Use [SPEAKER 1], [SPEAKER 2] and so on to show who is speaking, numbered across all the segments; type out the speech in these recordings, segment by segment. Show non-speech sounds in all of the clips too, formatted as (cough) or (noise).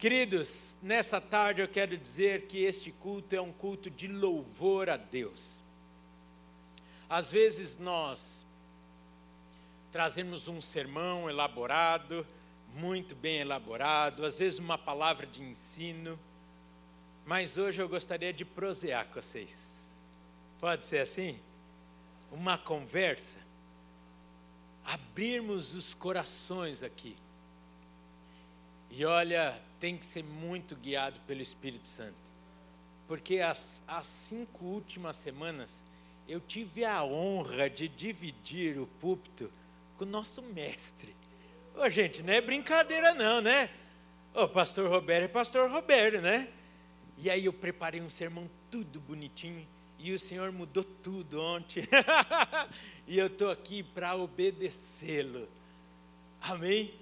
[SPEAKER 1] Queridos, nessa tarde eu quero dizer que este culto é um culto de louvor a Deus. Às vezes nós trazemos um sermão elaborado, muito bem elaborado, às vezes uma palavra de ensino, mas hoje eu gostaria de prosear com vocês. Pode ser assim? Uma conversa? Abrirmos os corações aqui. E olha, tem que ser muito guiado pelo Espírito Santo. Porque as, as cinco últimas semanas eu tive a honra de dividir o púlpito com o nosso mestre. Ô, gente, não é brincadeira não, né? O pastor Roberto é pastor Roberto, né? E aí eu preparei um sermão tudo bonitinho e o Senhor mudou tudo ontem. (laughs) e eu estou aqui para obedecê-lo. Amém?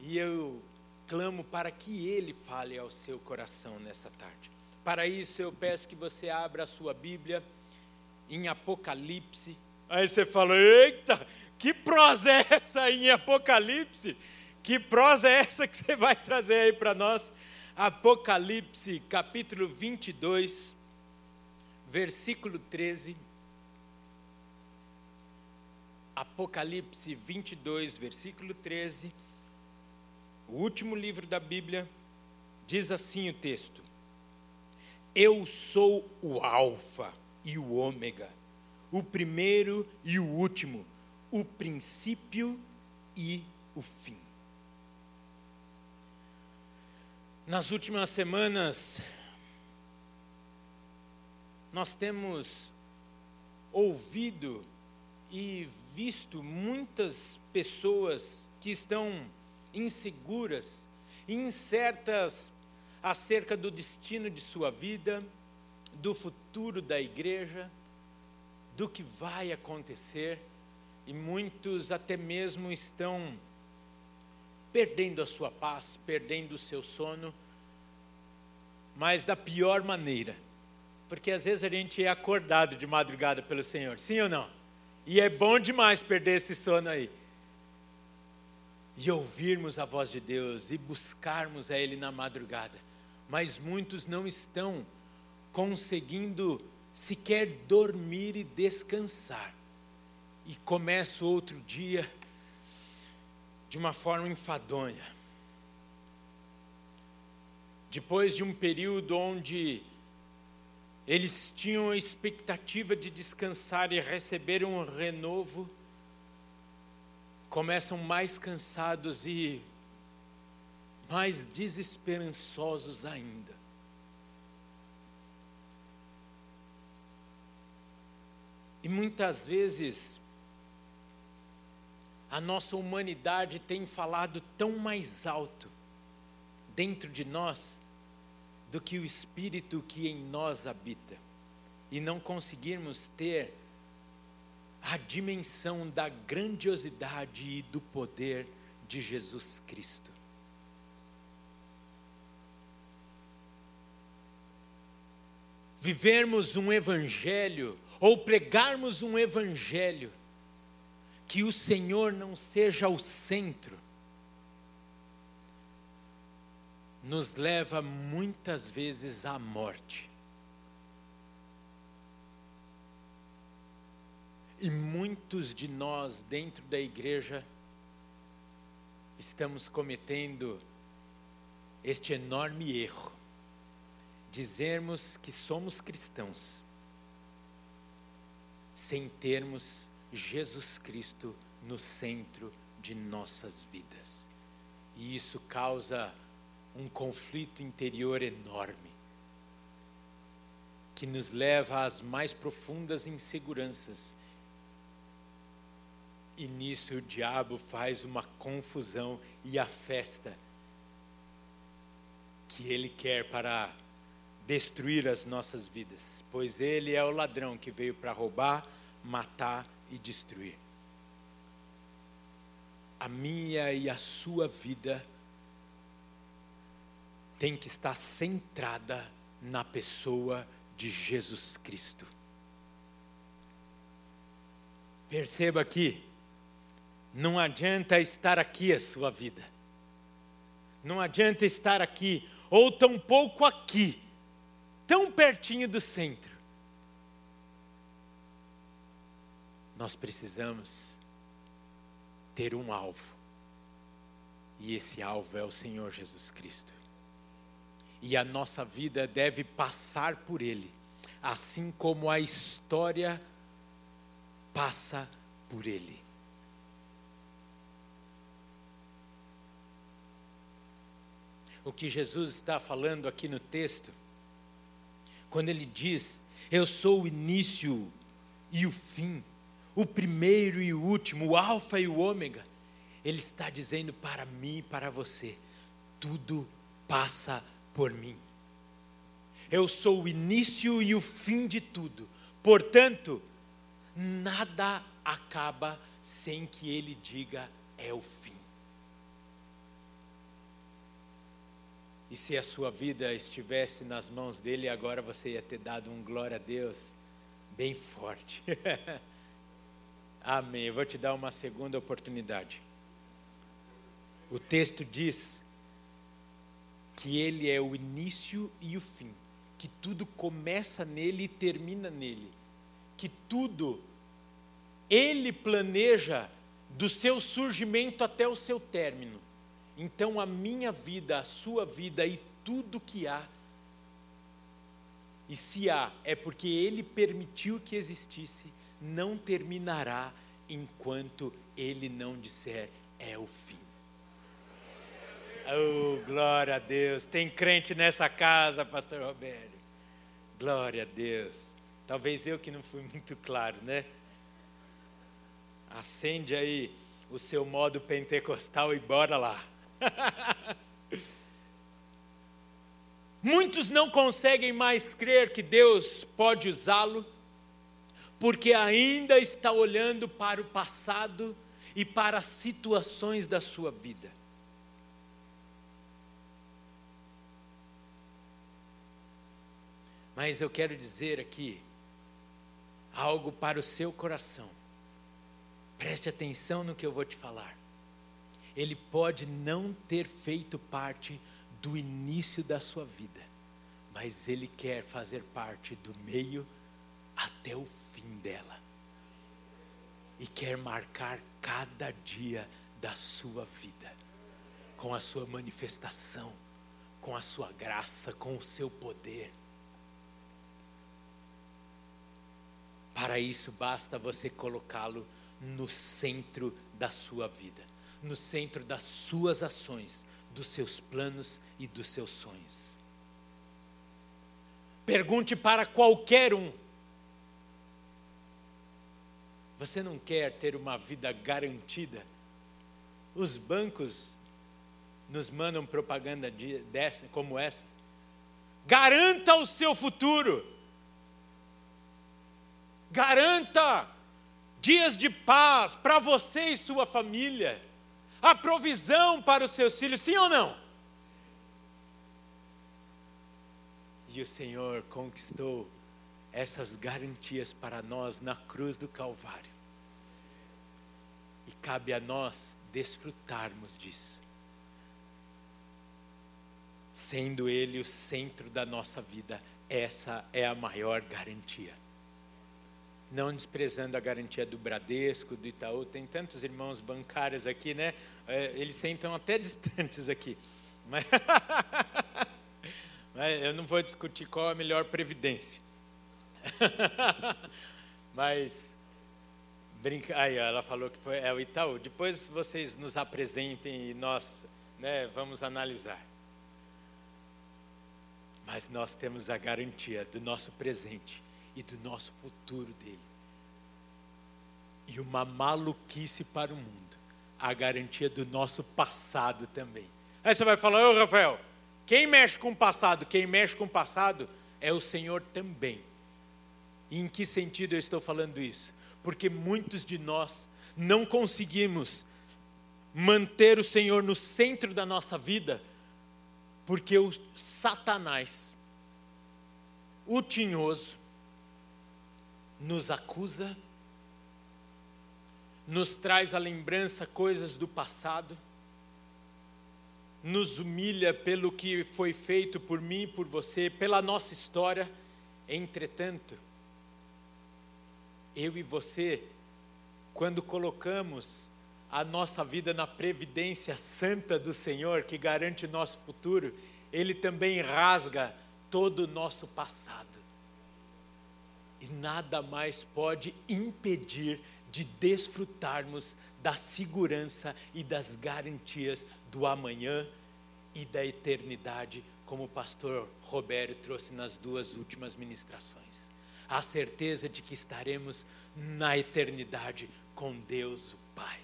[SPEAKER 1] E eu clamo para que Ele fale ao seu coração nessa tarde. Para isso, eu peço que você abra a sua Bíblia em Apocalipse. Aí você fala: Eita, que prosa é essa em Apocalipse? Que prosa é essa que você vai trazer aí para nós? Apocalipse, capítulo 22, versículo 13. Apocalipse 22, versículo 13 o último livro da Bíblia, diz assim o texto: Eu sou o Alfa e o Ômega, o primeiro e o último, o princípio e o fim. Nas últimas semanas, nós temos ouvido e visto muitas pessoas que estão inseguras, incertas acerca do destino de sua vida, do futuro da igreja, do que vai acontecer, e muitos até mesmo estão perdendo a sua paz, perdendo o seu sono, mas da pior maneira, porque às vezes a gente é acordado de madrugada pelo Senhor, sim ou não? E é bom demais perder esse sono aí e ouvirmos a voz de Deus e buscarmos a Ele na madrugada. Mas muitos não estão conseguindo sequer dormir e descansar. E começa outro dia de uma forma enfadonha. Depois de um período onde eles tinham a expectativa de descansar e receber um renovo, começam mais cansados e mais desesperançosos ainda. E muitas vezes a nossa humanidade tem falado tão mais alto dentro de nós do que o espírito que em nós habita. E não conseguirmos ter a dimensão da grandiosidade e do poder de Jesus Cristo. Vivermos um evangelho ou pregarmos um evangelho que o Senhor não seja o centro, nos leva muitas vezes à morte. E muitos de nós dentro da igreja estamos cometendo este enorme erro, dizermos que somos cristãos, sem termos Jesus Cristo no centro de nossas vidas. E isso causa um conflito interior enorme, que nos leva às mais profundas inseguranças e nisso o diabo faz uma confusão e a festa que ele quer para destruir as nossas vidas, pois ele é o ladrão que veio para roubar, matar e destruir. A minha e a sua vida tem que estar centrada na pessoa de Jesus Cristo. Perceba aqui, não adianta estar aqui a sua vida. Não adianta estar aqui, ou tão pouco aqui, tão pertinho do centro. Nós precisamos ter um alvo. E esse alvo é o Senhor Jesus Cristo. E a nossa vida deve passar por Ele, assim como a história passa por Ele. O que Jesus está falando aqui no texto, quando ele diz: Eu sou o início e o fim, o primeiro e o último, o Alfa e o Ômega, ele está dizendo para mim e para você: tudo passa por mim. Eu sou o início e o fim de tudo. Portanto, nada acaba sem que ele diga é o fim. E se a sua vida estivesse nas mãos dele, agora você ia ter dado um glória a Deus bem forte. (laughs) Amém. Eu vou te dar uma segunda oportunidade. O texto diz que ele é o início e o fim, que tudo começa nele e termina nele, que tudo ele planeja do seu surgimento até o seu término. Então a minha vida, a sua vida e tudo que há, e se há, é porque ele permitiu que existisse, não terminará enquanto ele não disser é o fim. Oh, glória a Deus. Tem crente nessa casa, pastor Roberto. Glória a Deus. Talvez eu que não fui muito claro, né? Acende aí o seu modo pentecostal e bora lá. (laughs) Muitos não conseguem mais crer que Deus pode usá-lo, porque ainda está olhando para o passado e para as situações da sua vida. Mas eu quero dizer aqui algo para o seu coração. Preste atenção no que eu vou te falar. Ele pode não ter feito parte do início da sua vida, mas ele quer fazer parte do meio até o fim dela. E quer marcar cada dia da sua vida com a sua manifestação, com a sua graça, com o seu poder. Para isso, basta você colocá-lo no centro da sua vida, no centro das suas ações, dos seus planos e dos seus sonhos. Pergunte para qualquer um: Você não quer ter uma vida garantida? Os bancos nos mandam propaganda dessa, como essa. Garanta o seu futuro garanta dias de paz para você e sua família, a provisão para os seus filhos, sim ou não? E o Senhor conquistou essas garantias para nós na cruz do Calvário. E cabe a nós desfrutarmos disso. Sendo Ele o centro da nossa vida, essa é a maior garantia não desprezando a garantia do Bradesco, do Itaú, tem tantos irmãos bancários aqui, né? É, eles sentam até (laughs) distantes aqui. Mas, (laughs) Mas eu não vou discutir qual é a melhor previdência. (laughs) Mas brinca, aí ela falou que foi é o Itaú. Depois vocês nos apresentem e nós, né, vamos analisar. Mas nós temos a garantia do nosso presente e do nosso futuro dele. E uma maluquice para o mundo, a garantia do nosso passado também. Aí você vai falar, ô Rafael, quem mexe com o passado? Quem mexe com o passado é o Senhor também. E em que sentido eu estou falando isso? Porque muitos de nós não conseguimos manter o Senhor no centro da nossa vida, porque o Satanás, o tinhoso, nos acusa, nos traz à lembrança coisas do passado, nos humilha pelo que foi feito por mim e por você, pela nossa história. Entretanto, eu e você, quando colocamos a nossa vida na previdência santa do Senhor, que garante nosso futuro, Ele também rasga todo o nosso passado. E nada mais pode impedir de desfrutarmos da segurança e das garantias do amanhã e da eternidade, como o pastor Roberto trouxe nas duas últimas ministrações. A certeza de que estaremos na eternidade com Deus o Pai.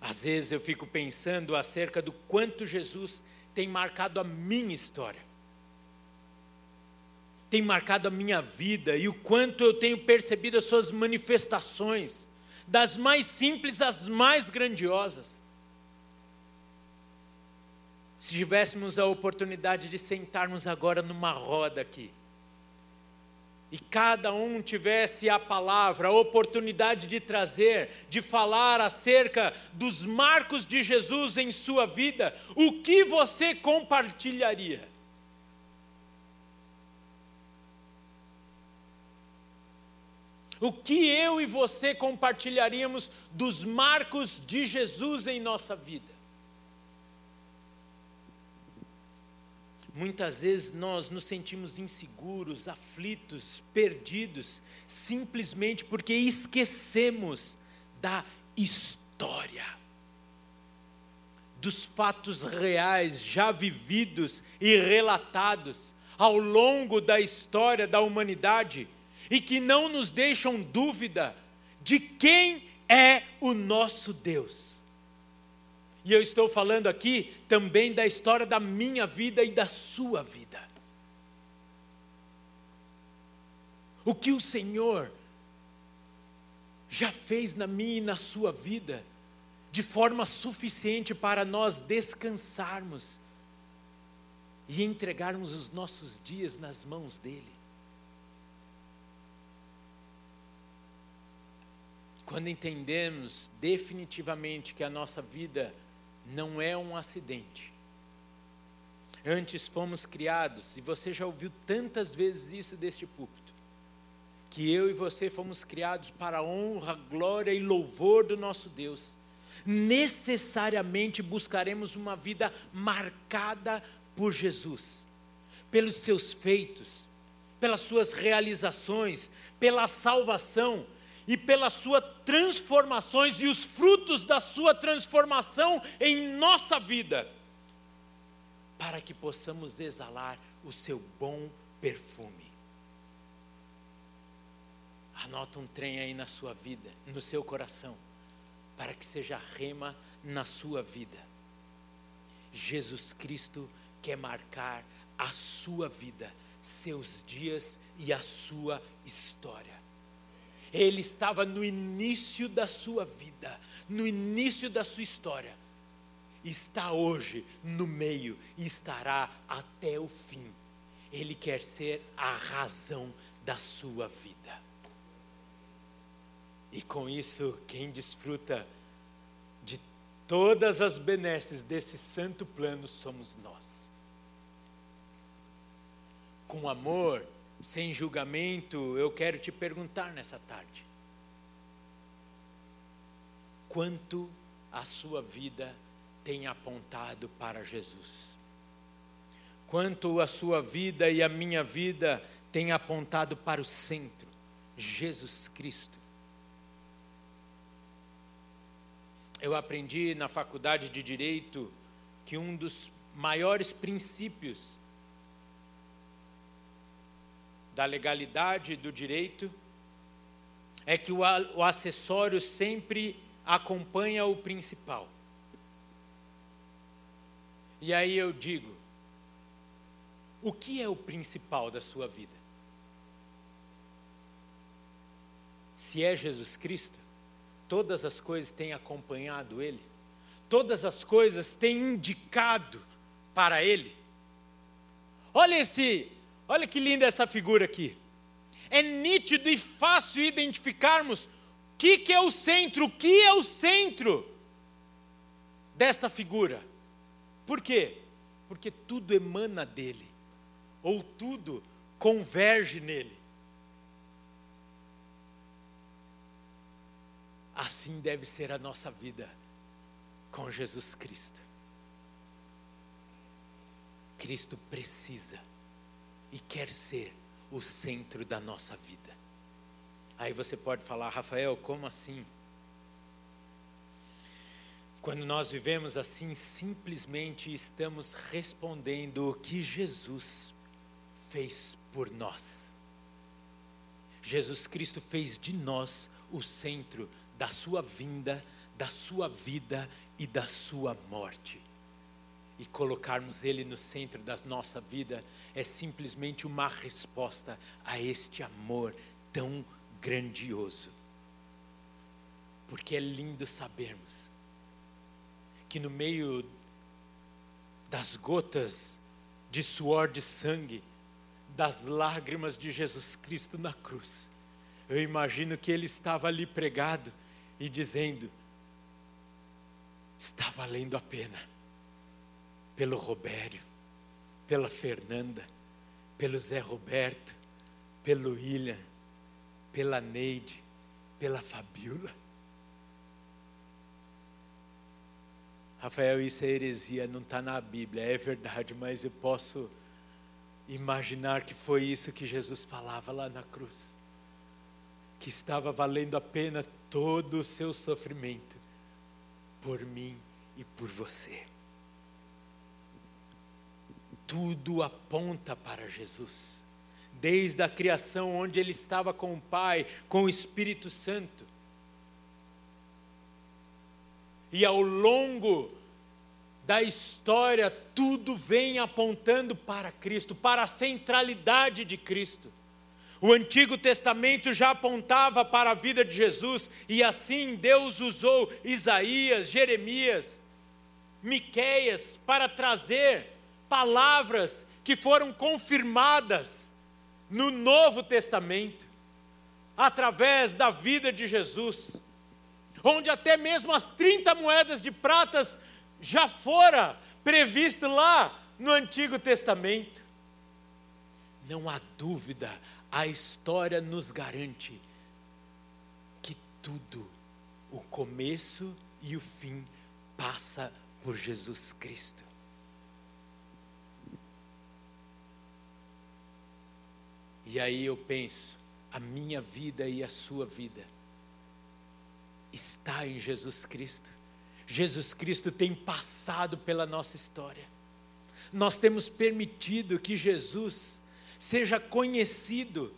[SPEAKER 1] Às vezes eu fico pensando acerca do quanto Jesus tem marcado a minha história, tem marcado a minha vida e o quanto eu tenho percebido as suas manifestações, das mais simples às mais grandiosas. Se tivéssemos a oportunidade de sentarmos agora numa roda aqui, e cada um tivesse a palavra, a oportunidade de trazer, de falar acerca dos marcos de Jesus em sua vida, o que você compartilharia? O que eu e você compartilharíamos dos marcos de Jesus em nossa vida? Muitas vezes nós nos sentimos inseguros, aflitos, perdidos, simplesmente porque esquecemos da história, dos fatos reais já vividos e relatados ao longo da história da humanidade e que não nos deixam dúvida de quem é o nosso Deus. E eu estou falando aqui também da história da minha vida e da sua vida. O que o Senhor já fez na minha e na sua vida, de forma suficiente para nós descansarmos e entregarmos os nossos dias nas mãos dEle. Quando entendemos definitivamente que a nossa vida não é um acidente. Antes fomos criados, e você já ouviu tantas vezes isso deste púlpito, que eu e você fomos criados para a honra, glória e louvor do nosso Deus. Necessariamente buscaremos uma vida marcada por Jesus, pelos seus feitos, pelas suas realizações, pela salvação, e pelas suas transformações e os frutos da sua transformação em nossa vida, para que possamos exalar o seu bom perfume. Anota um trem aí na sua vida, no seu coração, para que seja rema na sua vida. Jesus Cristo quer marcar a sua vida, seus dias e a sua história. Ele estava no início da sua vida, no início da sua história. Está hoje no meio e estará até o fim. Ele quer ser a razão da sua vida. E com isso, quem desfruta de todas as benesses desse santo plano somos nós. Com amor, sem julgamento, eu quero te perguntar nessa tarde: quanto a sua vida tem apontado para Jesus? Quanto a sua vida e a minha vida tem apontado para o centro, Jesus Cristo? Eu aprendi na faculdade de direito que um dos maiores princípios da legalidade do direito é que o, o acessório sempre acompanha o principal. E aí eu digo: o que é o principal da sua vida? Se é Jesus Cristo, todas as coisas têm acompanhado Ele, todas as coisas têm indicado para Ele. Olha esse Olha que linda essa figura aqui. É nítido e fácil identificarmos o que, que é o centro, o que é o centro. desta figura. Por quê? Porque tudo emana dele, ou tudo converge nele. Assim deve ser a nossa vida com Jesus Cristo. Cristo precisa e quer ser o centro da nossa vida. Aí você pode falar, Rafael, como assim? Quando nós vivemos assim, simplesmente estamos respondendo o que Jesus fez por nós. Jesus Cristo fez de nós o centro da sua vinda, da sua vida e da sua morte. E colocarmos Ele no centro da nossa vida é simplesmente uma resposta a este amor tão grandioso. Porque é lindo sabermos que no meio das gotas de suor de sangue, das lágrimas de Jesus Cristo na cruz, eu imagino que ele estava ali pregado e dizendo: está valendo a pena, pelo Robério, pela Fernanda, pelo Zé Roberto, pelo William, pela Neide, pela Fabiola. Rafael, isso é heresia, não está na Bíblia, é verdade, mas eu posso imaginar que foi isso que Jesus falava lá na cruz. Que estava valendo a pena todo o seu sofrimento por mim e por você. Tudo aponta para Jesus, desde a criação, onde ele estava com o Pai, com o Espírito Santo e ao longo da história, tudo vem apontando para Cristo, para a centralidade de Cristo. O Antigo Testamento já apontava para a vida de Jesus, e assim Deus usou Isaías, Jeremias, Miqueias para trazer palavras que foram confirmadas no Novo Testamento, através da vida de Jesus onde até mesmo as 30 moedas de pratas já fora previsto lá no Antigo Testamento. Não há dúvida, a história nos garante que tudo, o começo e o fim, passa por Jesus Cristo. E aí eu penso, a minha vida e a sua vida está em Jesus Cristo. Jesus Cristo tem passado pela nossa história. Nós temos permitido que Jesus seja conhecido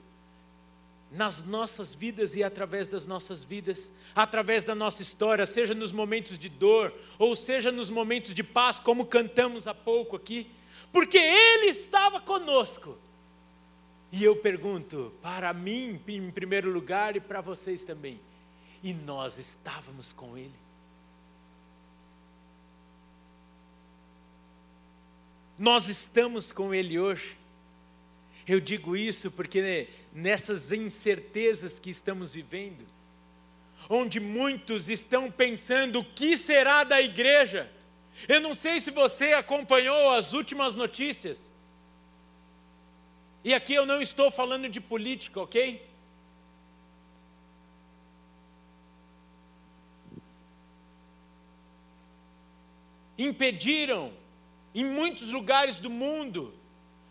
[SPEAKER 1] nas nossas vidas e através das nossas vidas, através da nossa história, seja nos momentos de dor ou seja nos momentos de paz, como cantamos há pouco aqui, porque Ele estava conosco. E eu pergunto, para mim em primeiro lugar e para vocês também, e nós estávamos com Ele. Nós estamos com Ele hoje. Eu digo isso porque nessas incertezas que estamos vivendo, onde muitos estão pensando o que será da igreja. Eu não sei se você acompanhou as últimas notícias. E aqui eu não estou falando de política, ok? impediram, em muitos lugares do mundo,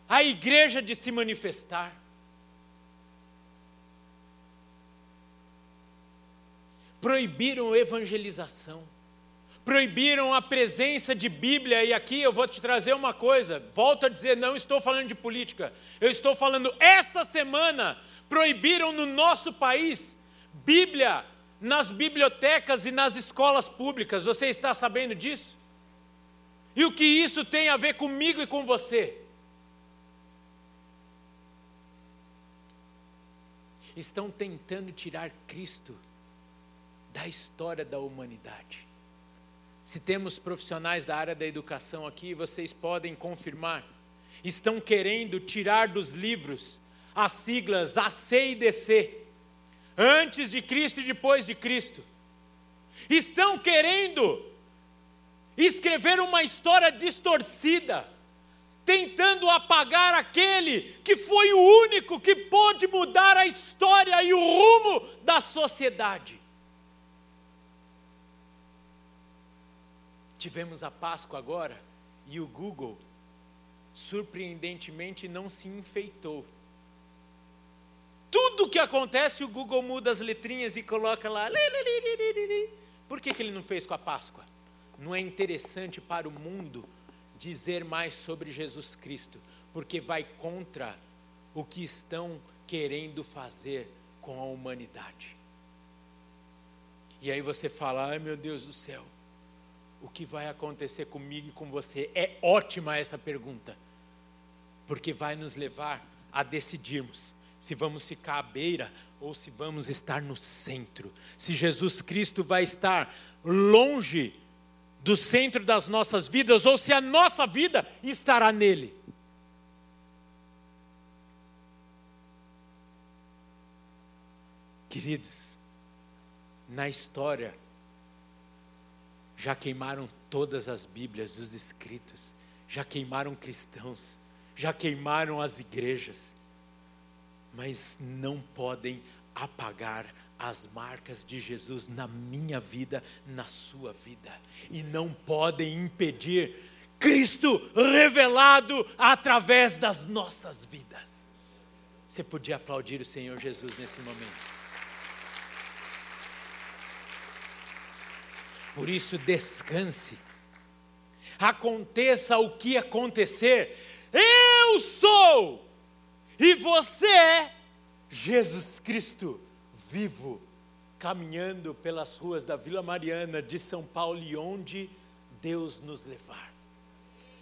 [SPEAKER 1] a igreja de se manifestar. Proibiram evangelização, proibiram a presença de Bíblia, e aqui eu vou te trazer uma coisa, volto a dizer, não estou falando de política, eu estou falando, essa semana, proibiram no nosso país Bíblia nas bibliotecas e nas escolas públicas, você está sabendo disso? E o que isso tem a ver comigo e com você? Estão tentando tirar Cristo da história da humanidade. Se temos profissionais da área da educação aqui, vocês podem confirmar. Estão querendo tirar dos livros as siglas AC e DC, antes de Cristo e depois de Cristo. Estão querendo escrever uma história distorcida, tentando apagar aquele que foi o único que pôde mudar a história e o rumo da sociedade. Tivemos a Páscoa agora e o Google, surpreendentemente, não se enfeitou. Tudo que acontece, o Google muda as letrinhas e coloca lá. Por que, que ele não fez com a Páscoa? Não é interessante para o mundo dizer mais sobre Jesus Cristo, porque vai contra o que estão querendo fazer com a humanidade. E aí você fala: ai meu Deus do céu, o que vai acontecer comigo e com você? É ótima essa pergunta, porque vai nos levar a decidirmos se vamos ficar à beira ou se vamos estar no centro. Se Jesus Cristo vai estar longe do centro das nossas vidas ou se a nossa vida estará nele. Queridos, na história, já queimaram todas as Bíblias dos escritos, já queimaram cristãos, já queimaram as igrejas, mas não podem apagar as marcas de Jesus na minha vida, na sua vida, e não podem impedir Cristo revelado através das nossas vidas. Você podia aplaudir o Senhor Jesus nesse momento. Por isso, descanse. Aconteça o que acontecer, eu sou e você é Jesus Cristo vivo, caminhando pelas ruas da Vila Mariana de São Paulo e onde Deus nos levar.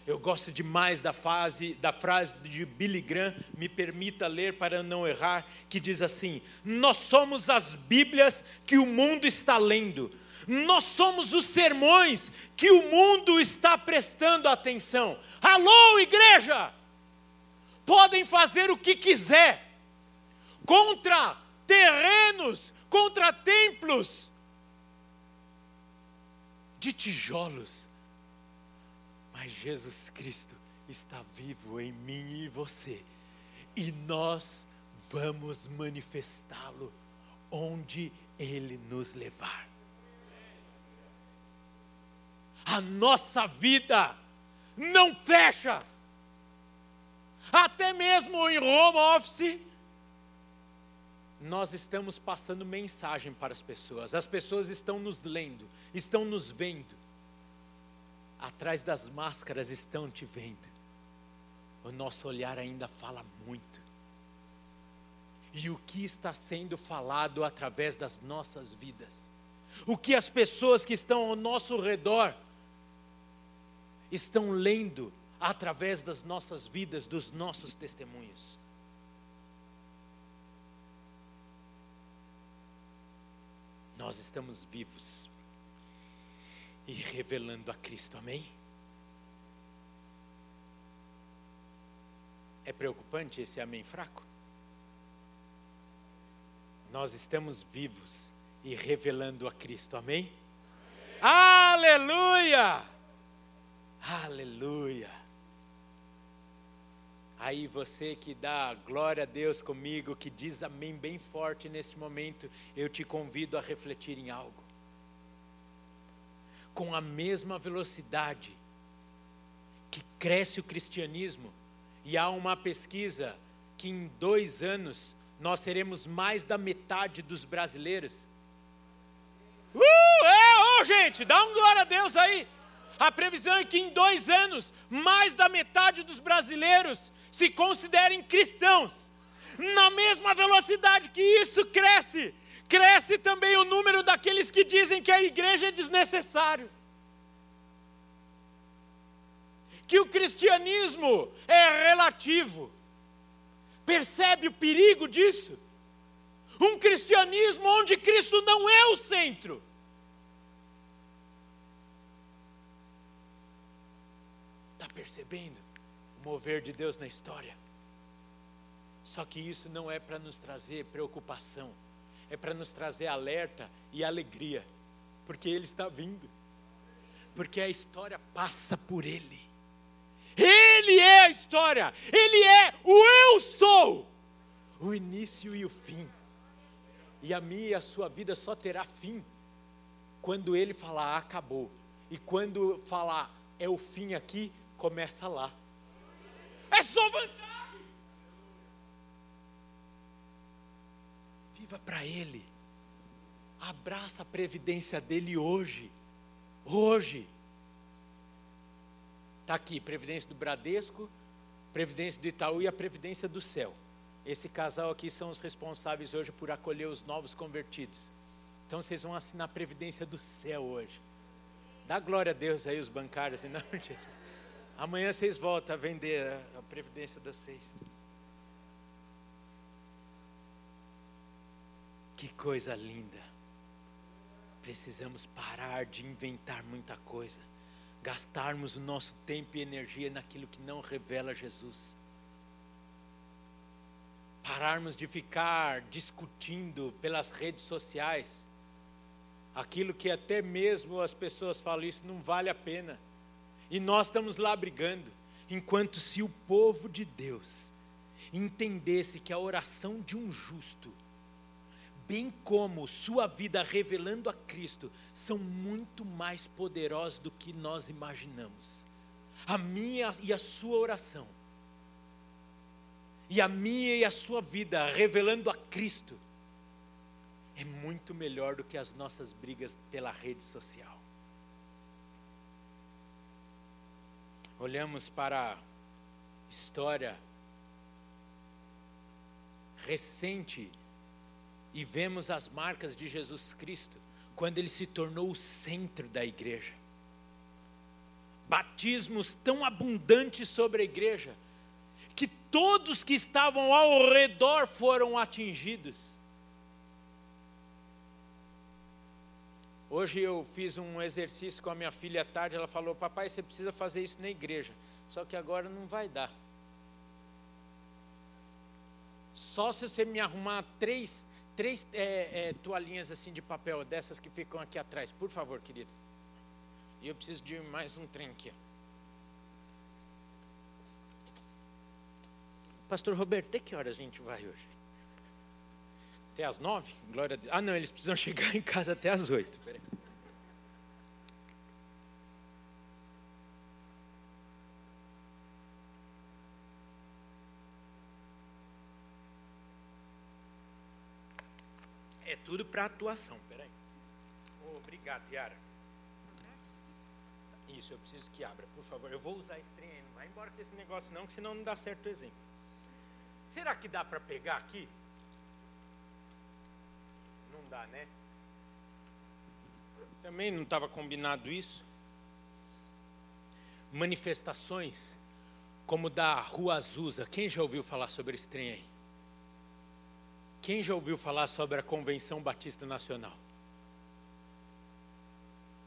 [SPEAKER 1] Eu gosto demais da, fase, da frase de Billy Graham, me permita ler para não errar, que diz assim: Nós somos as Bíblias que o mundo está lendo, nós somos os sermões que o mundo está prestando atenção. Alô, igreja! Podem fazer o que quiser contra terrenos, contra templos de tijolos. Mas Jesus Cristo está vivo em mim e você, e nós vamos manifestá-lo onde Ele nos levar. A nossa vida não fecha, até mesmo em home office nós estamos passando mensagem para as pessoas, as pessoas estão nos lendo, estão nos vendo, atrás das máscaras estão te vendo, o nosso olhar ainda fala muito, e o que está sendo falado através das nossas vidas, o que as pessoas que estão ao nosso redor estão lendo através das nossas vidas, dos nossos testemunhos. nós estamos vivos e revelando a Cristo, amém? É preocupante esse amém fraco? Nós estamos vivos e revelando a Cristo, amém? amém. Aleluia! Aleluia! Aí você que dá glória a Deus comigo, que diz amém bem forte neste momento, eu te convido a refletir em algo. Com a mesma velocidade que cresce o cristianismo, e há uma pesquisa que em dois anos nós seremos mais da metade dos brasileiros. Uh, é, oh, gente, dá um glória a Deus aí. A previsão é que em dois anos, mais da metade dos brasileiros se considerem cristãos. Na mesma velocidade que isso cresce, cresce também o número daqueles que dizem que a igreja é desnecessário. Que o cristianismo é relativo. Percebe o perigo disso? Um cristianismo onde Cristo não é o centro. Percebendo? mover de Deus na história. Só que isso não é para nos trazer preocupação, é para nos trazer alerta e alegria, porque Ele está vindo. Porque a história passa por Ele. Ele é a história, Ele é o eu sou, o início e o fim. E a minha e a sua vida só terá fim quando Ele falar acabou. E quando falar é o fim aqui, começa lá. É só vantagem. Viva para Ele. Abraça a previdência dele hoje. Hoje. Está aqui, previdência do Bradesco, previdência do Itaú e a previdência do céu. Esse casal aqui são os responsáveis hoje por acolher os novos convertidos. Então vocês vão assinar a previdência do céu hoje. Dá glória a Deus aí, os bancários. Não, Jesus. Amanhã vocês voltam a vender a, a previdência das seis. Que coisa linda. Precisamos parar de inventar muita coisa gastarmos o nosso tempo e energia naquilo que não revela Jesus. Pararmos de ficar discutindo pelas redes sociais aquilo que até mesmo as pessoas falam isso não vale a pena. E nós estamos lá brigando, enquanto se o povo de Deus entendesse que a oração de um justo bem como sua vida revelando a Cristo, são muito mais poderosos do que nós imaginamos. A minha e a sua oração, e a minha e a sua vida revelando a Cristo, é muito melhor do que as nossas brigas pela rede social. Olhamos para a história recente e vemos as marcas de Jesus Cristo quando ele se tornou o centro da igreja. Batismos tão abundantes sobre a igreja, que todos que estavam ao redor foram atingidos. Hoje eu fiz um exercício com a minha filha à tarde, ela falou: Papai, você precisa fazer isso na igreja. Só que agora não vai dar. Só se você me arrumar três três é, é, toalhinhas assim de papel, dessas que ficam aqui atrás, por favor, querido. E eu preciso de mais um trem aqui. Pastor Roberto, até que horas a gente vai hoje? Até às nove? Glória a Deus. Ah, não, eles precisam (laughs) chegar em casa até às oito. É tudo para atuação, peraí. Oh, obrigado, Yara. Isso, eu preciso que abra, por favor. Eu vou usar esse trem. Não vai embora com esse negócio não, que senão não dá certo o exemplo. Será que dá para pegar aqui? Não dá, né? Também não estava combinado isso. Manifestações como da Rua Azusa. Quem já ouviu falar sobre esse trem aí? Quem já ouviu falar sobre a Convenção Batista Nacional?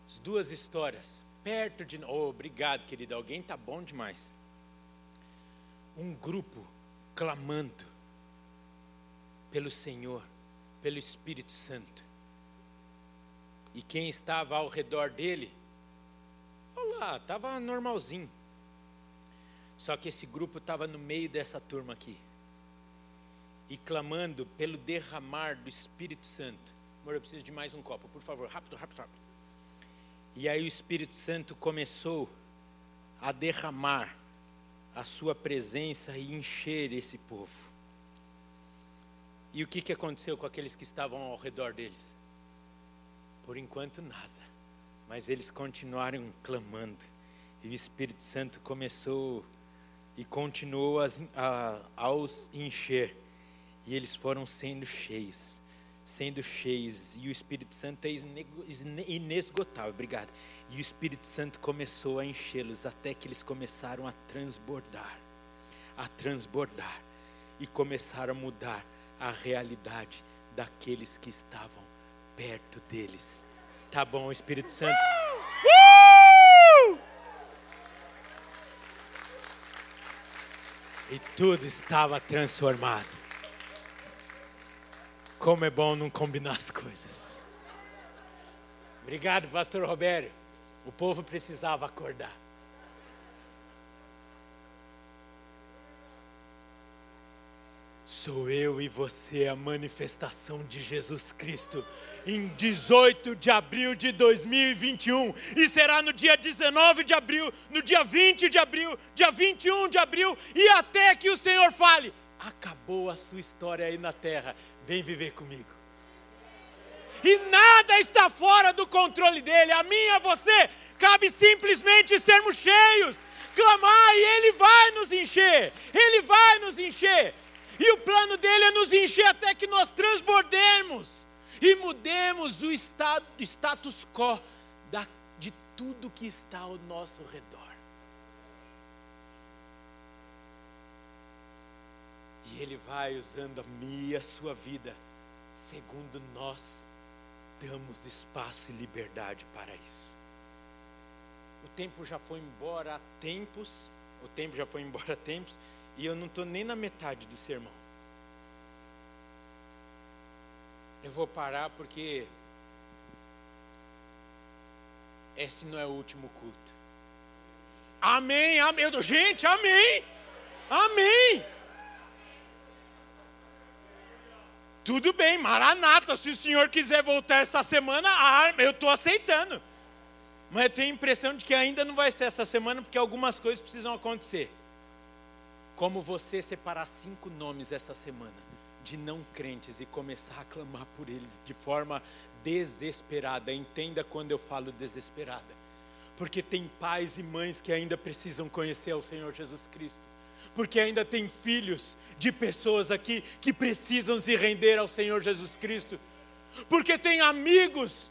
[SPEAKER 1] As duas histórias, perto de. Oh, obrigado, querido. Alguém tá bom demais. Um grupo clamando pelo Senhor, pelo Espírito Santo. E quem estava ao redor dele, olha lá, estava normalzinho. Só que esse grupo estava no meio dessa turma aqui e clamando pelo derramar do Espírito Santo. Amor, eu preciso de mais um copo, por favor, rápido, rápido, rápido. E aí o Espírito Santo começou a derramar a sua presença e encher esse povo. E o que, que aconteceu com aqueles que estavam ao redor deles? Por enquanto, nada. Mas eles continuaram clamando. E o Espírito Santo começou e continuou a, a, aos encher. E eles foram sendo cheios, sendo cheios. E o Espírito Santo é inesgotável, obrigado. E o Espírito Santo começou a enchê-los até que eles começaram a transbordar a transbordar e começaram a mudar a realidade daqueles que estavam perto deles. Tá bom, Espírito Santo. Uh! E tudo estava transformado. Como é bom não combinar as coisas. Obrigado, pastor Roberto. O povo precisava acordar. Sou eu e você a manifestação de Jesus Cristo em 18 de abril de 2021 e será no dia 19 de abril, no dia 20 de abril, dia 21 de abril e até que o Senhor fale: acabou a sua história aí na terra, vem viver comigo. E nada está fora do controle dele, a mim a você, cabe simplesmente sermos cheios, clamar e ele vai nos encher, ele vai nos encher. E o plano dele é nos encher até que nós transbordemos e mudemos o status quo de tudo que está ao nosso redor. E Ele vai usando a minha e a sua vida, segundo nós damos espaço e liberdade para isso. O tempo já foi embora há tempos, o tempo já foi embora há tempos, e eu não estou nem na metade do sermão. Eu vou parar porque esse não é o último culto. Amém, amém. Gente, amém. Amém. Tudo bem, Maranata, se o senhor quiser voltar essa semana, eu estou aceitando. Mas eu tenho a impressão de que ainda não vai ser essa semana, porque algumas coisas precisam acontecer. Como você separar cinco nomes essa semana de não crentes e começar a clamar por eles de forma desesperada. Entenda quando eu falo desesperada. Porque tem pais e mães que ainda precisam conhecer o Senhor Jesus Cristo. Porque ainda tem filhos de pessoas aqui que precisam se render ao Senhor Jesus Cristo. Porque tem amigos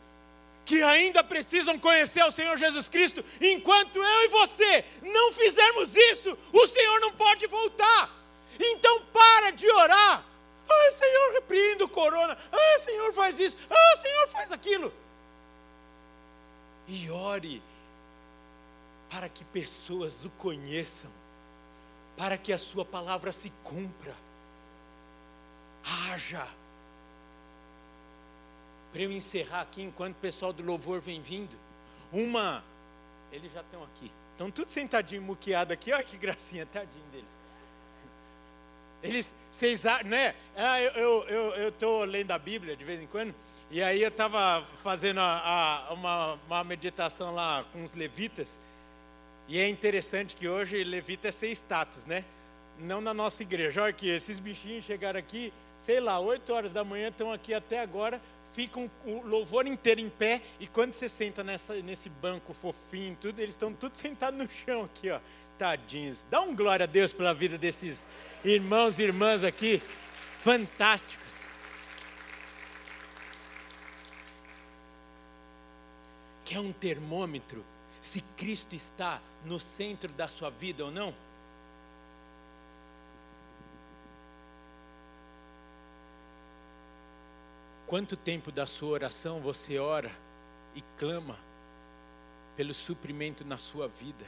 [SPEAKER 1] que ainda precisam conhecer o Senhor Jesus Cristo, enquanto eu e você não fizermos isso, o Senhor não pode voltar. Então para de orar. Ah, Senhor, repreende o corona. Ah, Senhor, faz isso. Ah, Senhor, faz aquilo. E ore para que pessoas o conheçam, para que a sua palavra se cumpra. Haja para eu encerrar aqui, enquanto o pessoal do louvor vem vindo, uma. Eles já estão aqui. Estão tudo sentadinho, muqueado aqui. Olha que gracinha, tadinho deles. Eles, vocês, né? Ah, eu estou eu, eu lendo a Bíblia de vez em quando. E aí eu estava fazendo a, a, uma, uma meditação lá com os levitas. E é interessante que hoje levita é sem status, né? Não na nossa igreja. Olha aqui, esses bichinhos chegaram aqui, sei lá, 8 horas da manhã, estão aqui até agora ficam o louvor inteiro em pé, e quando você senta nessa, nesse banco fofinho, tudo, eles estão tudo (laughs) sentados no chão aqui, ó. Tadinhos. Dá um glória a Deus pela vida desses irmãos e irmãs aqui, fantásticos. Quer um termômetro se Cristo está no centro da sua vida ou não? Quanto tempo da sua oração você ora e clama pelo suprimento na sua vida?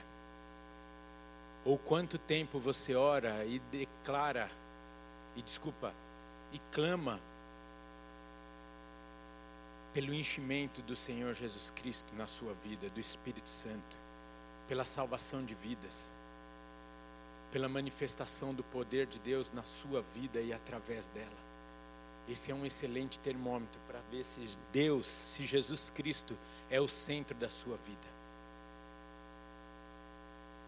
[SPEAKER 1] Ou quanto tempo você ora e declara, e desculpa, e clama pelo enchimento do Senhor Jesus Cristo na sua vida, do Espírito Santo, pela salvação de vidas, pela manifestação do poder de Deus na sua vida e através dela. Esse é um excelente termômetro para ver se Deus, se Jesus Cristo é o centro da sua vida.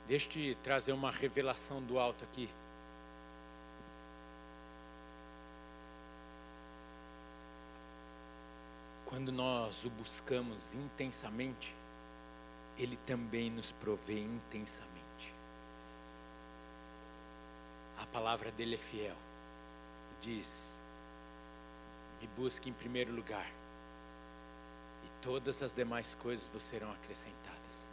[SPEAKER 1] Deixa eu trazer uma revelação do alto aqui. Quando nós o buscamos intensamente, Ele também nos provê intensamente. A palavra dele é fiel. Diz: me busque em primeiro lugar, e todas as demais coisas vos serão acrescentadas.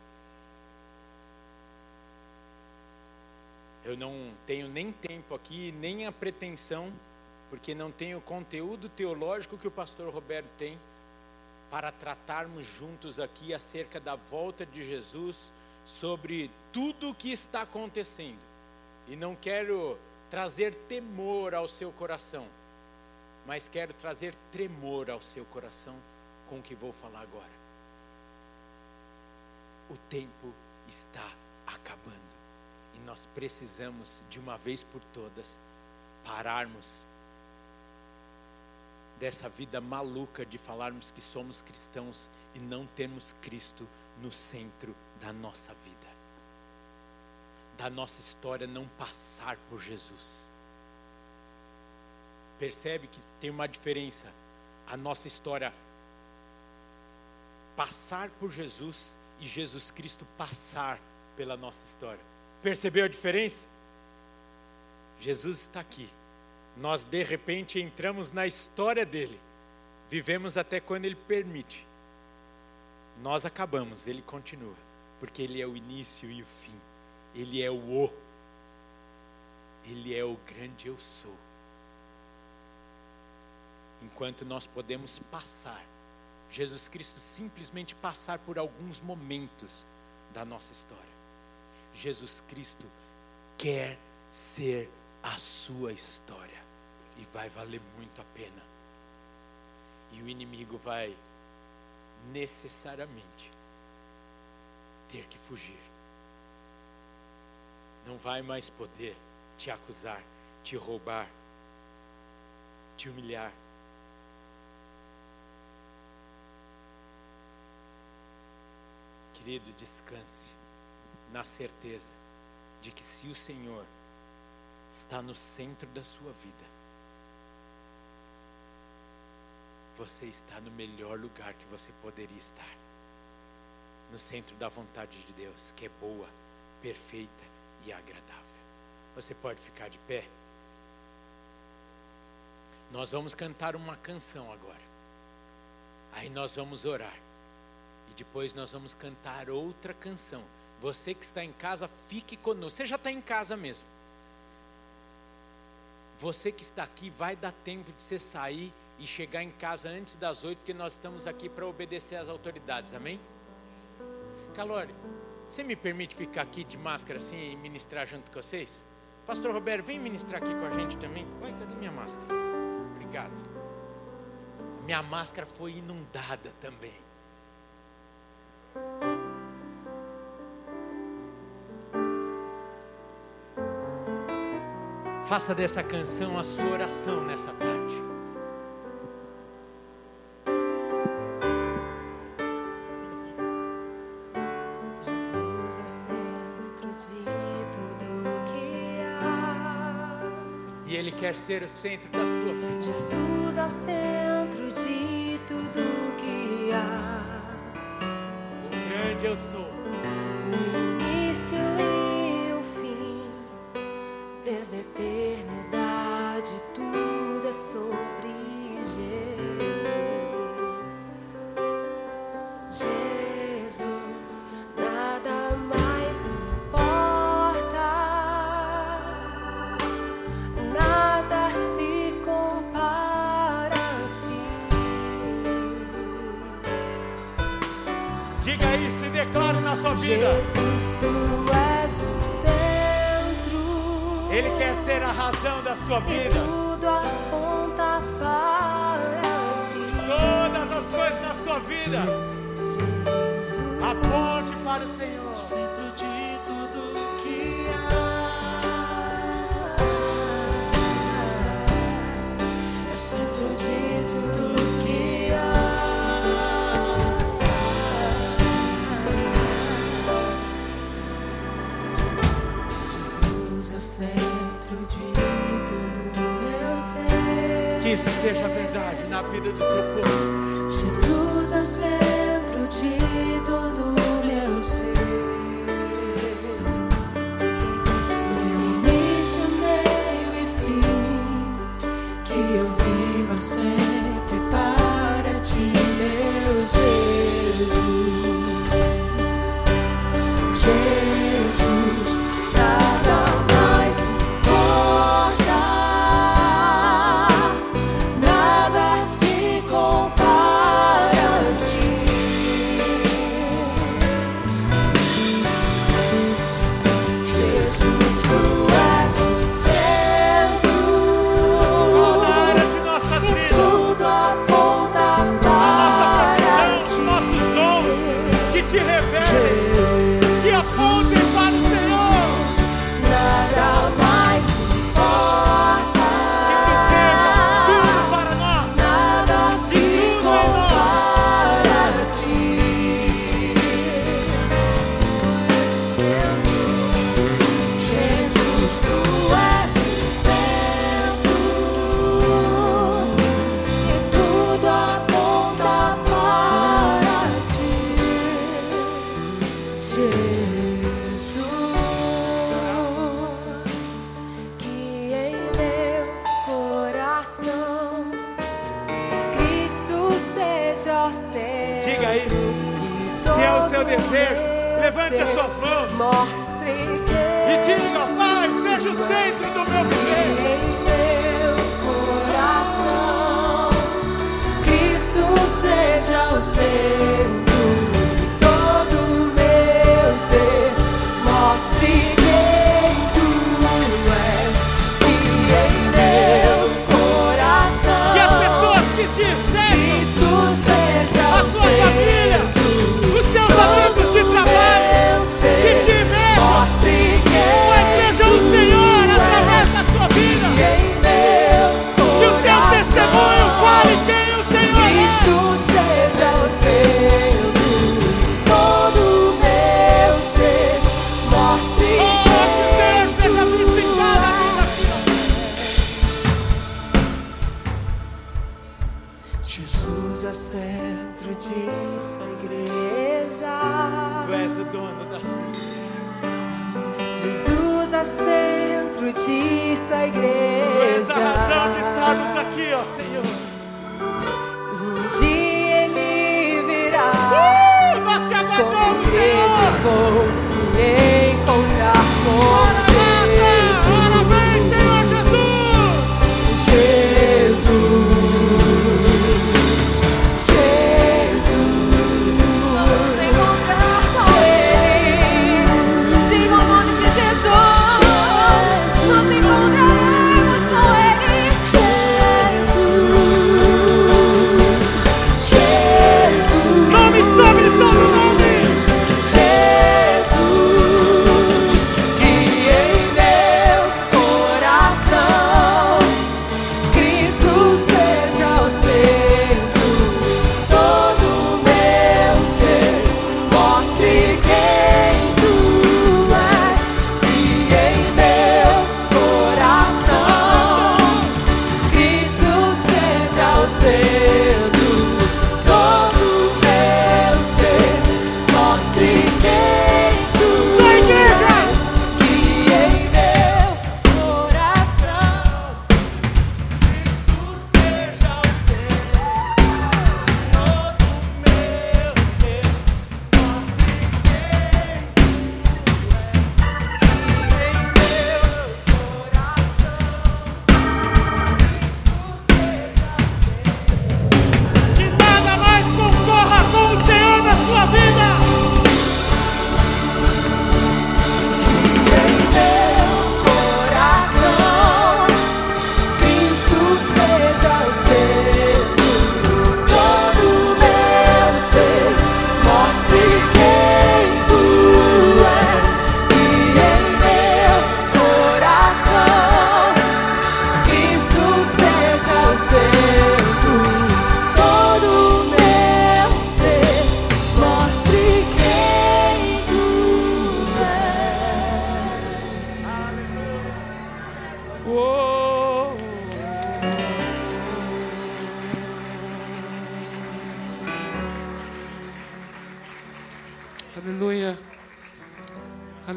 [SPEAKER 1] Eu não tenho nem tempo aqui, nem a pretensão, porque não tenho o conteúdo teológico que o pastor Roberto tem, para tratarmos juntos aqui acerca da volta de Jesus, sobre tudo o que está acontecendo. E não quero trazer temor ao seu coração mas quero trazer tremor ao seu coração com o que vou falar agora. o tempo está acabando. E nós precisamos, de uma vez por todas, pararmos dessa vida maluca de falarmos que somos cristãos e não termos Cristo no centro da nossa vida, da nossa história não passar por Jesus. Percebe que tem uma diferença a nossa história passar por Jesus e Jesus Cristo passar pela nossa história. Percebeu a diferença? Jesus está aqui. Nós de repente entramos na história dele. Vivemos até quando ele permite. Nós acabamos, ele continua, porque ele é o início e o fim. Ele é o o. Ele é o grande eu sou. Enquanto nós podemos passar Jesus Cristo simplesmente passar por alguns momentos da nossa história. Jesus Cristo quer ser a sua história e vai valer muito a pena. E o inimigo vai necessariamente ter que fugir. Não vai mais poder te acusar, te roubar, te humilhar Querido, descanse na certeza de que se o Senhor está no centro da sua vida, você está no melhor lugar que você poderia estar no centro da vontade de Deus, que é boa, perfeita e agradável. Você pode ficar de pé? Nós vamos cantar uma canção agora. Aí nós vamos orar. E depois nós vamos cantar outra canção. Você que está em casa, fique conosco. Você já está em casa mesmo. Você que está aqui, vai dar tempo de você sair e chegar em casa antes das oito, porque nós estamos aqui para obedecer às autoridades. Amém? Calori, você me permite ficar aqui de máscara assim e ministrar junto com vocês? Pastor Roberto, vem ministrar aqui com a gente também. Uai, cadê minha máscara? Obrigado. Minha máscara foi inundada também. Faça dessa canção a sua oração nessa tarde.
[SPEAKER 2] Jesus é o centro de tudo que há.
[SPEAKER 1] E Ele quer ser o centro da sua vida.
[SPEAKER 2] Jesus é o centro de tudo que há.
[SPEAKER 1] O grande eu sou. Ser a razão da sua
[SPEAKER 2] E
[SPEAKER 1] vida.
[SPEAKER 2] tudo aponta para ti.
[SPEAKER 1] Todas as coisas na sua vida
[SPEAKER 2] Jesus,
[SPEAKER 1] aponte para o Senhor.
[SPEAKER 2] centro de
[SPEAKER 1] isso seja verdade na vida do teu povo.
[SPEAKER 2] Jesus é o centro de todo o meu ser. Sempre para ti, meu. Jesus,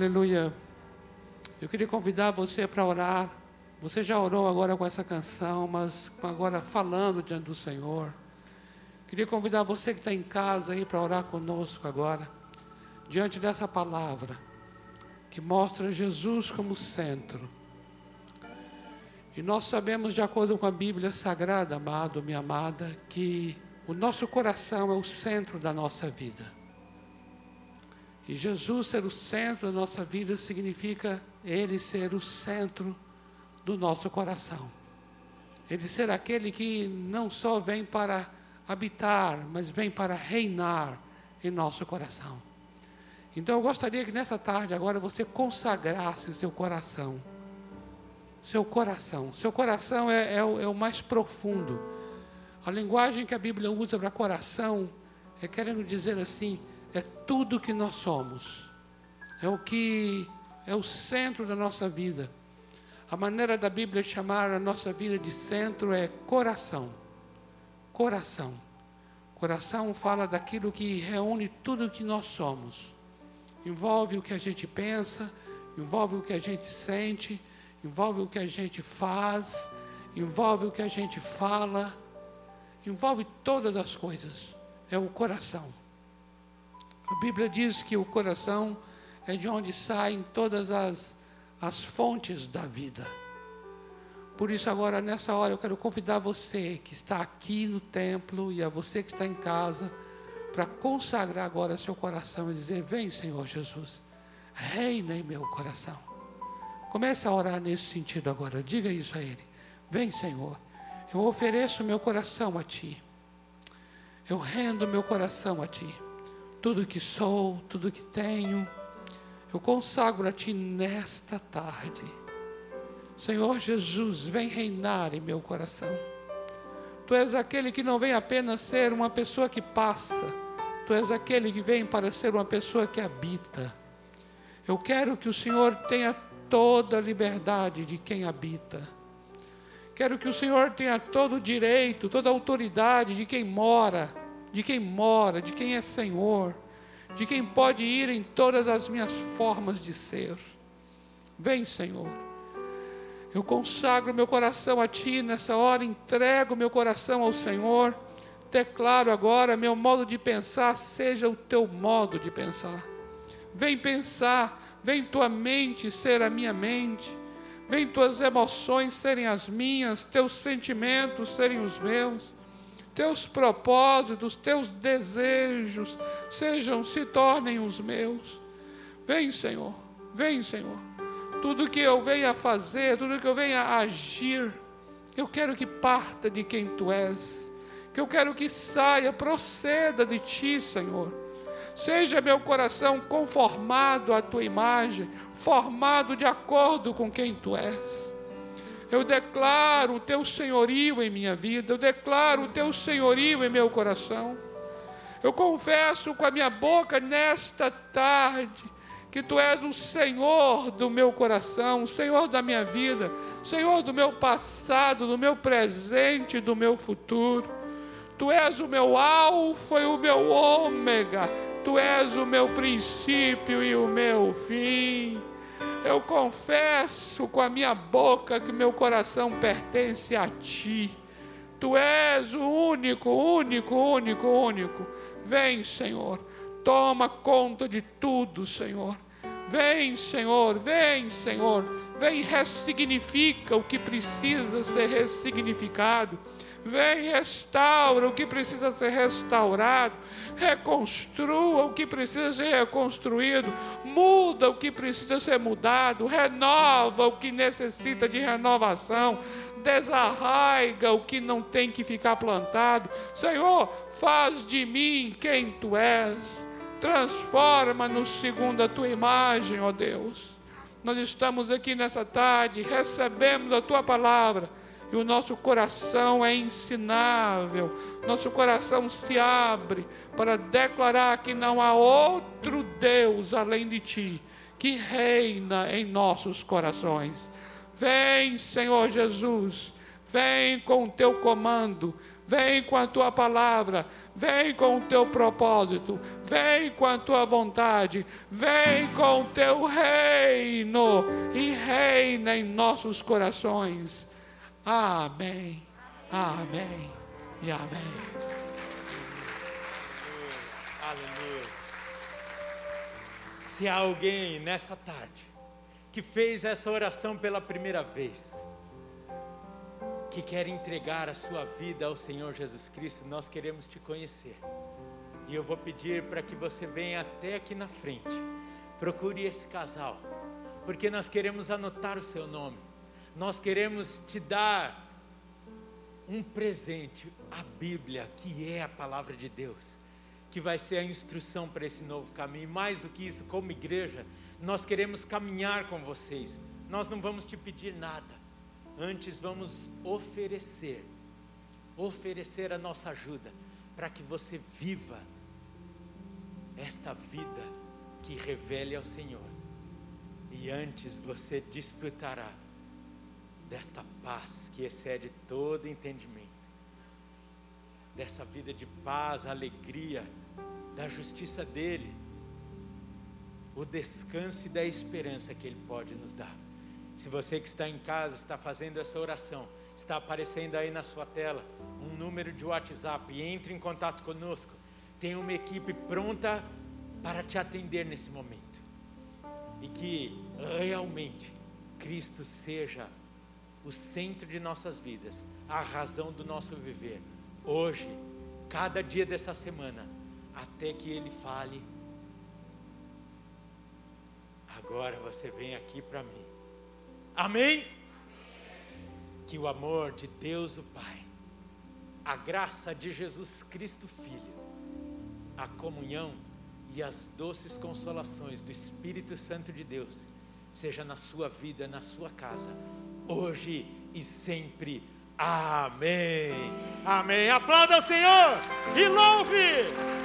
[SPEAKER 3] Aleluia. Eu queria convidar você para orar. Você já orou agora com essa canção, mas agora falando diante do Senhor. Queria convidar você que está em casa aí para orar conosco agora, diante dessa palavra que mostra Jesus como centro. E nós sabemos, de acordo com a Bíblia Sagrada, amado, minha amada, que o nosso coração é o centro da nossa vida. E Jesus ser o centro da nossa vida significa Ele ser o centro do nosso coração. Ele ser aquele que não só vem para habitar, mas vem para reinar em nosso coração. Então eu gostaria que nessa tarde agora você consagrasse seu coração. Seu coração. Seu coração é, é é o mais profundo. A linguagem que a Bíblia usa para coração é querendo dizer assim, é tudo que nós somos. É o que é o centro da nossa vida. A maneira da Bíblia chamar a nossa vida de centro é coração. Coração. Coração fala daquilo que reúne tudo que nós somos. Envolve o que a gente pensa, envolve o que a gente sente, envolve o que a gente faz, envolve o que a gente fala, envolve todas as coisas. É o coração. A Bíblia diz que o coração é de onde saem todas as, as fontes da vida. Por isso, agora, nessa hora, eu quero convidar você que está aqui no templo e a você que está em casa, para consagrar agora seu coração e dizer: Vem, Senhor Jesus, reina em meu coração. Comece a orar nesse sentido agora, diga isso a Ele: Vem, Senhor, eu ofereço meu coração a Ti, eu rendo meu coração a Ti, tudo que sou, tudo que tenho, eu consagro a Ti nesta tarde. Senhor Jesus, vem reinar em meu coração. Tu és aquele que não vem apenas ser uma pessoa que passa, Tu és aquele que vem para ser uma pessoa que habita. Eu quero que o Senhor tenha toda a liberdade de quem habita. Quero que o Senhor tenha todo o direito, toda a autoridade de quem mora, de quem mora, de quem é Senhor, de quem pode ir em todas as minhas formas de ser. Vem, Senhor. Eu consagro meu coração a Ti nessa hora, entrego meu coração ao Senhor. Declaro agora, meu modo de pensar seja o Teu modo de pensar. Vem pensar, vem Tua mente ser a minha mente, vem Tuas emoções serem as minhas, Teus sentimentos serem os meus, Teus propósitos, Teus desejos sejam, se tornem os meus. Vem, Senhor, vem, Senhor tudo que eu venha fazer, tudo que eu venha agir, eu quero que parta de quem tu és, que eu quero que saia, proceda de ti, Senhor. Seja meu coração conformado à tua imagem, formado de acordo com quem tu és. Eu declaro o teu senhorio em minha vida, eu declaro o teu senhorio em meu coração. Eu confesso com a minha boca nesta tarde que tu és o Senhor do meu coração, o Senhor da minha vida, Senhor do meu passado, do meu presente, do meu futuro. Tu és o meu alfa e o meu ômega, tu és o meu princípio e o meu fim. Eu confesso com a minha boca que meu coração pertence a ti. Tu és o único, único, único, único. Vem, Senhor Toma conta de tudo, Senhor. Vem, Senhor, vem, Senhor. Vem, ressignifica o que precisa ser ressignificado. Vem, restaura o que precisa ser restaurado. Reconstrua o que precisa ser reconstruído. Muda o que precisa ser mudado. Renova o que necessita de renovação. Desarraiga o que não tem que ficar plantado. Senhor, faz de mim quem tu és Transforma-nos segundo a tua imagem, ó Deus. Nós estamos aqui nessa tarde, recebemos a tua palavra e o nosso coração é ensinável, nosso coração se abre para declarar que não há outro Deus além de ti que reina em nossos corações. Vem, Senhor Jesus, vem com o teu comando, vem com a tua palavra, vem com o teu propósito, vem com a tua vontade, vem com o teu reino e reina em nossos corações. Amém, amém e amém.
[SPEAKER 1] Aleluia. Se há alguém nessa tarde que fez essa oração pela primeira vez, que quer entregar a sua vida ao Senhor Jesus Cristo, nós queremos te conhecer. E eu vou pedir para que você venha até aqui na frente. Procure esse casal, porque nós queremos anotar o seu nome. Nós queremos te dar um presente, a Bíblia, que é a palavra de Deus, que vai ser a instrução para esse novo caminho. Mais do que isso, como igreja, nós queremos caminhar com vocês. Nós não vamos te pedir nada Antes vamos oferecer, oferecer a nossa ajuda para que você viva esta vida que revele ao Senhor. E antes você desfrutará desta paz que excede todo entendimento, dessa vida de paz, alegria, da justiça dEle, o descanso e da esperança que Ele pode nos dar. Se você que está em casa está fazendo essa oração, está aparecendo aí na sua tela um número de WhatsApp, entre em contato conosco. Tem uma equipe pronta
[SPEAKER 2] para te atender nesse momento. E que realmente Cristo seja o centro de nossas vidas, a razão do nosso viver. Hoje, cada dia dessa semana, até que Ele fale. Agora você vem aqui para mim. Amém? Que o amor de Deus o Pai, a graça de Jesus Cristo Filho, a comunhão e as doces consolações do Espírito Santo de Deus, seja na sua vida, na sua casa, hoje e sempre. Amém. Amém. Aplauda o Senhor e louve.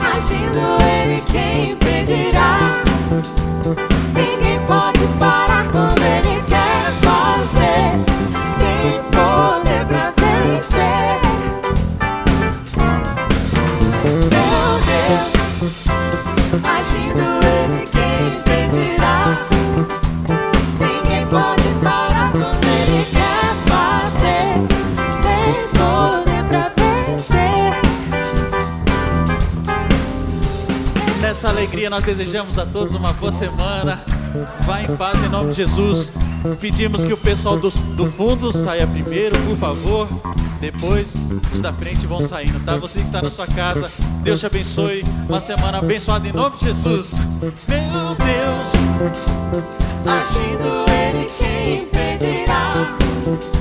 [SPEAKER 4] Agindo Ele quem impedirá? Ninguém pode parar
[SPEAKER 5] alegria nós desejamos a todos uma boa semana. Vá em paz em nome de Jesus. Pedimos que o pessoal do, do fundo saia primeiro, por favor. Depois os da frente vão saindo, tá? Você que está na sua casa, Deus te abençoe. Uma semana abençoada em nome de Jesus. Meu Deus,
[SPEAKER 4] Agindo Ele quem impedirá?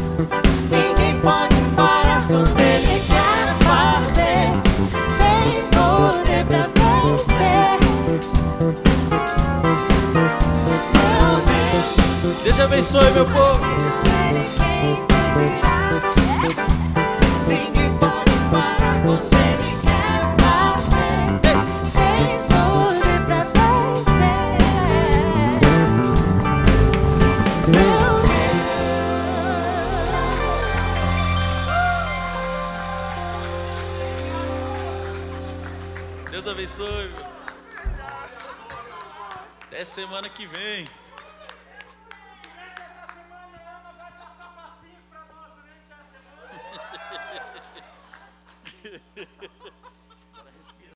[SPEAKER 5] Abençoe, meu povo.